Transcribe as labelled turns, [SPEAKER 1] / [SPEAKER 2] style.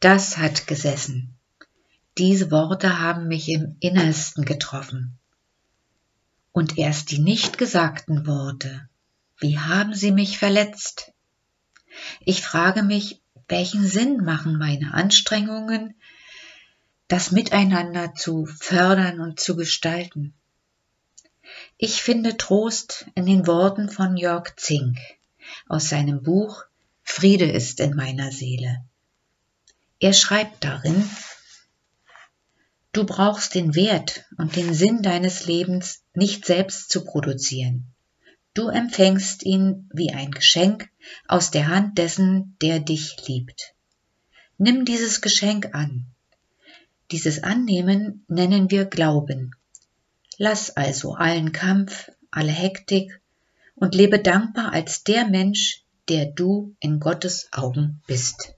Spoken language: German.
[SPEAKER 1] Das hat gesessen. Diese Worte haben mich im Innersten getroffen. Und erst die nicht gesagten Worte, wie haben sie mich verletzt? Ich frage mich, welchen Sinn machen meine Anstrengungen, das Miteinander zu fördern und zu gestalten? Ich finde Trost in den Worten von Jörg Zink aus seinem Buch Friede ist in meiner Seele. Er schreibt darin, Du brauchst den Wert und den Sinn deines Lebens nicht selbst zu produzieren. Du empfängst ihn wie ein Geschenk aus der Hand dessen, der dich liebt. Nimm dieses Geschenk an. Dieses Annehmen nennen wir Glauben. Lass also allen Kampf, alle Hektik und lebe dankbar als der Mensch, der du in Gottes Augen bist.